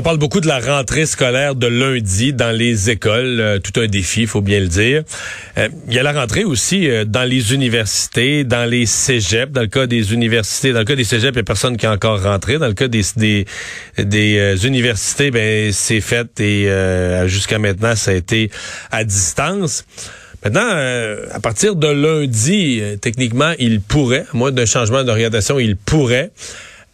On parle beaucoup de la rentrée scolaire de lundi dans les écoles, euh, tout un défi, faut bien le dire. Euh, il y a la rentrée aussi euh, dans les universités, dans les cégeps. Dans le cas des universités, dans le cas des cégeps, il n'y a personne qui est encore rentré. Dans le cas des universités, ben c'est fait et jusqu'à maintenant ça a été à distance. Maintenant, à partir de lundi, techniquement, il pourrait, à moins d'un changement d'orientation, il pourrait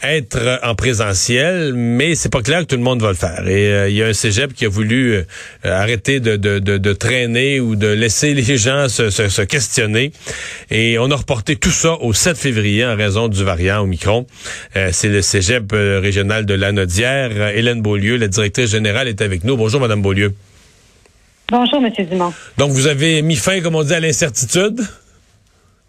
être en présentiel, mais c'est pas clair que tout le monde va le faire. Et euh, il y a un cégep qui a voulu euh, arrêter de, de, de, traîner ou de laisser les gens se, se, questionner. Et on a reporté tout ça au 7 février en raison du variant Omicron. Euh, c'est le cégep régional de Lanaudière. Hélène Beaulieu, la directrice générale, est avec nous. Bonjour, Madame Beaulieu. Bonjour, Monsieur Dumont. Donc, vous avez mis fin, comme on dit, à l'incertitude?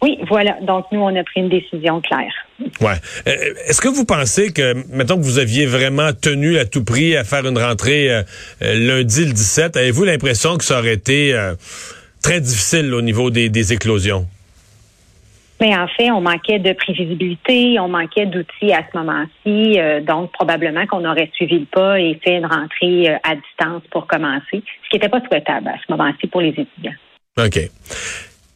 Oui, voilà. Donc, nous, on a pris une décision claire. Ouais. Euh, est-ce que vous pensez que, mettons que vous aviez vraiment tenu à tout prix à faire une rentrée euh, euh, lundi le 17, avez-vous l'impression que ça aurait été très difficile au niveau des, éclosions? Mais en fait, on manquait de prévisibilité, on manquait d'outils à ce moment-ci, donc probablement qu'on aurait suivi le pas et fait une rentrée à distance pour commencer, ce qui n'était pas souhaitable à ce moment-ci pour les étudiants. OK.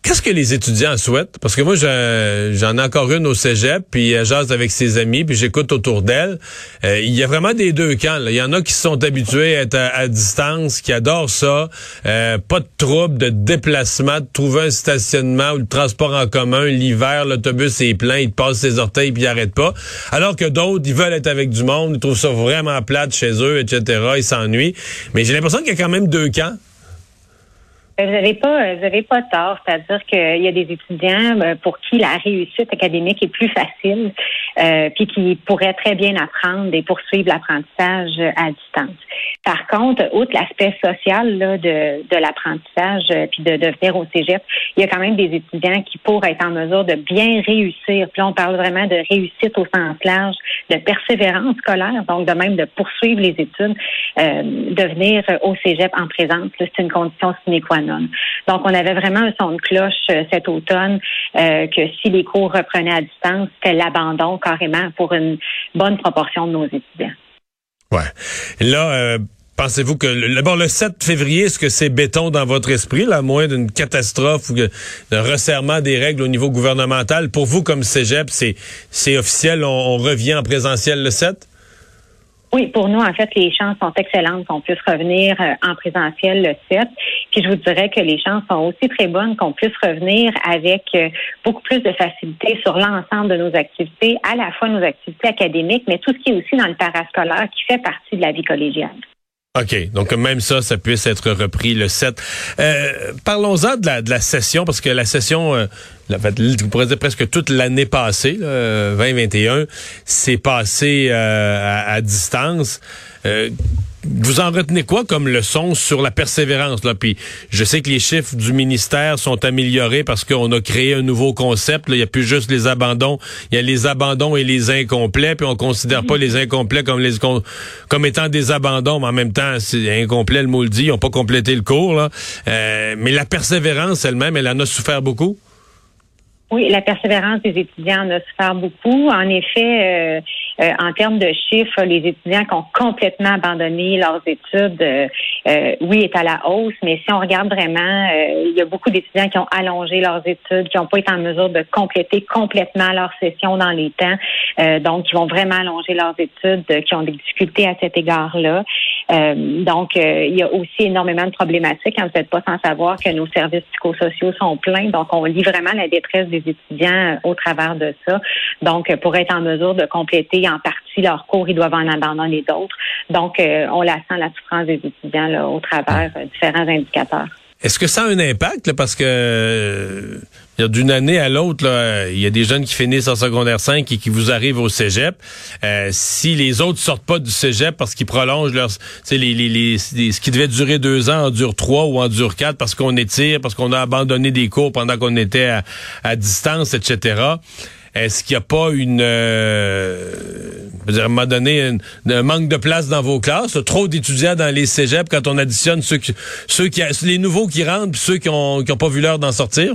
Qu'est-ce que les étudiants souhaitent? Parce que moi, j'en ai encore une au cégep, puis elle jase avec ses amis, puis j'écoute autour d'elle. Euh, il y a vraiment des deux camps. Il y en a qui sont habitués à être à, distance, qui adorent ça. Euh, pas de trouble, de déplacement, de trouver un stationnement ou de transport en commun. L'hiver, l'autobus est plein, il te passe ses orteils, puis il arrête pas. Alors que d'autres, ils veulent être avec du monde, ils trouvent ça vraiment plate chez eux, etc. Ils s'ennuient. Mais j'ai l'impression qu'il y a quand même deux camps. Euh, vous n'avez pas, vous avez pas tort. C'est-à-dire qu'il y a des étudiants euh, pour qui la réussite académique est plus facile, euh, puis qui pourraient très bien apprendre et poursuivre l'apprentissage à distance. Par contre, outre l'aspect social là, de, de l'apprentissage euh, puis de, de venir au cégep, il y a quand même des étudiants qui pourraient être en mesure de bien réussir. Puis là, on parle vraiment de réussite au sens large, de persévérance scolaire, donc de même de poursuivre les études, euh, de venir au cégep en présence. C'est une condition sine qua non. Donc, on avait vraiment un son de cloche euh, cet automne euh, que si les cours reprenaient à distance, c'était l'abandon carrément pour une bonne proportion de nos étudiants. Ouais. Là, euh, pensez-vous que le, le 7 février, est-ce que c'est béton dans votre esprit, là, à moins d'une catastrophe ou d'un resserrement des règles au niveau gouvernemental? Pour vous, comme Cégep, c'est, c'est officiel, on revient en présentiel le 7? Oui, pour nous, en fait, les chances sont excellentes qu'on puisse revenir en présentiel le 7. Puis je vous dirais que les chances sont aussi très bonnes qu'on puisse revenir avec euh, beaucoup plus de facilité sur l'ensemble de nos activités, à la fois nos activités académiques, mais tout ce qui est aussi dans le parascolaire qui fait partie de la vie collégiale. OK. Donc, même ça, ça puisse être repris le 7. Euh, Parlons-en de la, de la session, parce que la session, euh, vous pourrez dire presque toute l'année passée, là, 2021, s'est passée euh, à, à, distance. Vous en retenez quoi comme leçon sur la persévérance là? Puis je sais que les chiffres du ministère sont améliorés parce qu'on a créé un nouveau concept. Il n'y a plus juste les abandons, il y a les abandons et les incomplets. Puis on considère pas les incomplets comme les comme étant des abandons, mais en même temps c'est incomplet le mot le dit. Ils n'ont pas complété le cours. Là. Euh, mais la persévérance elle-même, elle en a souffert beaucoup? Oui, la persévérance des étudiants en a souffert beaucoup. En effet, euh, euh, en termes de chiffres, les étudiants qui ont complètement abandonné leurs études, euh, oui, est à la hausse. Mais si on regarde vraiment, il y a beaucoup d'étudiants qui ont allongé leurs études, qui n'ont pas été en mesure de compléter complètement leur session dans les temps, donc qui vont vraiment allonger leurs études, qui ont des difficultés à cet égard-là. Donc, il y a aussi énormément de problématiques. Hein, vous n'êtes pas sans savoir que nos services psychosociaux sont pleins. Donc, on lit vraiment la détresse des étudiants au travers de ça. Donc, pour être en mesure de compléter en partie leurs cours, ils doivent en abandonner d'autres. Donc, euh, on la sent, la souffrance des étudiants là, au travers euh, différents indicateurs. Est-ce que ça a un impact? parce que d'une année à l'autre, il y a des jeunes qui finissent en secondaire 5 et qui vous arrivent au cégep. Euh, si les autres sortent pas du cégep parce qu'ils prolongent leur, les, les, les, ce qui devait durer deux ans en dure trois ou en dure quatre parce qu'on étire, parce qu'on a abandonné des cours pendant qu'on était à, distance, etc. Est-ce qu'il n'y a pas une, euh, dire, à un moment donné, un manque de place dans vos classes, trop d'étudiants dans les cégeps quand on additionne ceux qui, ceux qui, les nouveaux qui rentrent, puis ceux qui ont, qui ont pas vu l'heure d'en sortir?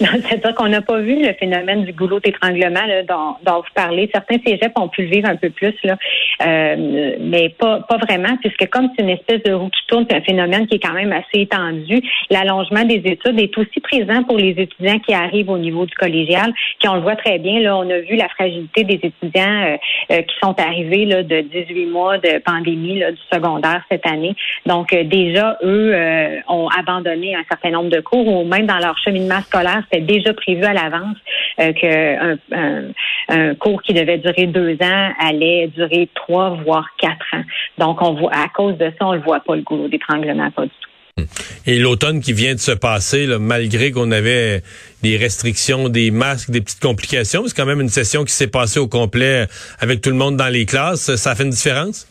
C'est-à-dire qu'on n'a pas vu le phénomène du goulot d'étranglement dont, dont, vous parlez. Certains cégeps ont pu le vivre un peu plus, là, euh, mais pas, pas vraiment, puisque comme c'est une espèce de roue qui tourne, c'est un phénomène qui est quand même assez étendu. L'allongement des études est aussi présent pour les étudiants qui arrivent au niveau du collégial, qui on le voit très bien. Là, on a vu la fragilité des étudiants euh, euh, qui sont arrivés là, de 18 mois de pandémie là, du secondaire cette année. Donc déjà, eux ont abandonné un certain nombre de cours ou même dans leur cheminement scolaire c'était déjà prévu à l'avance euh, qu'un un, cours qui devait durer deux ans allait durer trois, voire quatre ans. Donc, on voit, à cause de ça, on le voit pas, le goulot d'étranglement, pas du tout. Et l'automne qui vient de se passer, malgré qu'on avait des restrictions, des masques, des petites complications, c'est quand même une session qui s'est passée au complet avec tout le monde dans les classes. Ça fait une différence?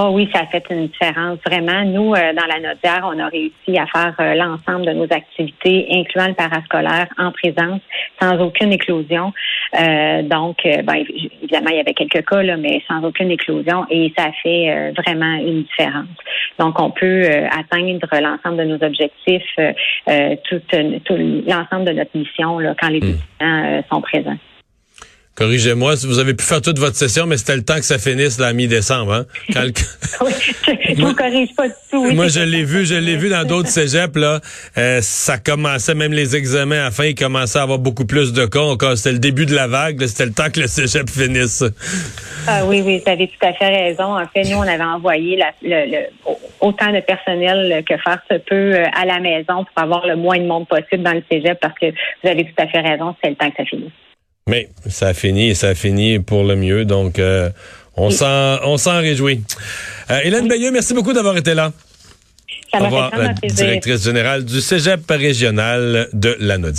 Oh oui, ça a fait une différence. Vraiment, nous, euh, dans la Nodière, on a réussi à faire euh, l'ensemble de nos activités, incluant le parascolaire, en présence, sans aucune éclosion. Euh, donc, ben, évidemment, il y avait quelques cas, là, mais sans aucune éclosion, et ça a fait vraiment une différence. Donc, on peut atteindre l'ensemble de nos objectifs, tout, tout l'ensemble de notre mission là, quand les hmm. étudiants sont présents. Corrigez-moi, vous avez pu faire toute votre session, mais c'était le temps que ça finisse la mi-décembre. Hein? oui, je ne corrige pas du tout. Moi, je l'ai vu, je l'ai vu dans d'autres cégeps. Là, euh, ça commençait, même les examens à la fin, ils commençaient à avoir beaucoup plus de cas. C'était le début de la vague. C'était le temps que le cégep finisse. Ah oui, oui, vous avez tout à fait raison. En fait, nous, on avait envoyé la, le, autant de personnel que faire se peut euh, à la maison pour avoir le moins de monde possible dans le cégep parce que vous avez tout à fait raison, c'est le temps que ça finisse. Mais ça a fini et ça a fini pour le mieux. Donc, euh, on s'en on s'en réjouit. Euh, Hélène Bayeux, merci beaucoup d'avoir été là. Ça Au revoir, la directrice générale du Cégep régional de la